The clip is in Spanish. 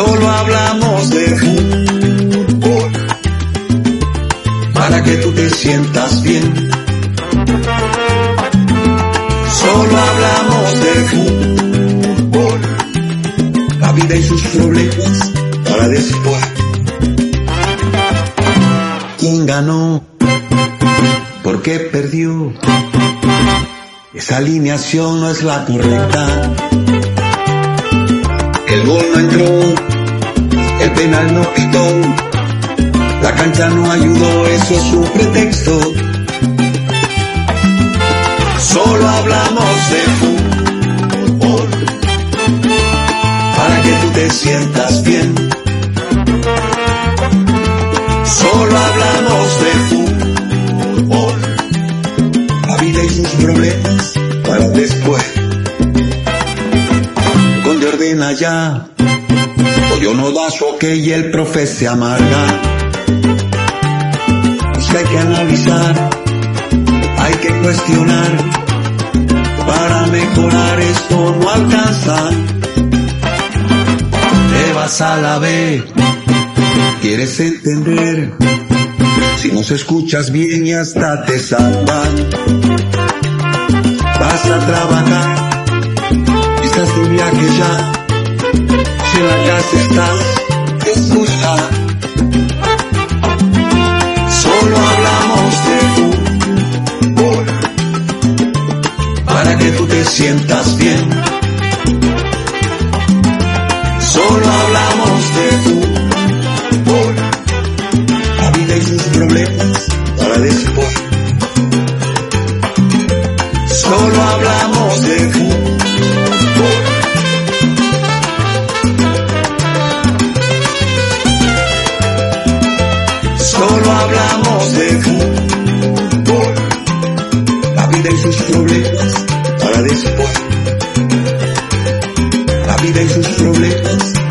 hablamos de fútbol para que tú te sientas bien. Solo hablamos de fútbol, la vida y sus problemas para después. ¿Quién ganó? ¿Por qué perdió? Esa alineación no es la correcta. El gol no entró, el penal no quitó, la cancha no ayudó, eso es un pretexto. Solo hablamos de fútbol para que tú te sientas bien. Solo hablamos de fútbol, la vida y sus problemas para después. Ya, o yo no da y el profe se amarga. Hay que analizar, hay que cuestionar, para mejorar esto no alcanza. Te vas a la B, quieres entender, si nos escuchas bien y hasta te salvan. Si la casa estás, escucha. Solo hablamos de fútbol para que tú te sientas bien. Solo hablamos de fútbol, la vida y sus problemas para después. Solo hablamos de fútbol. Solo hablamos de fútbol, la vida y sus problemas para después. La vida y sus problemas.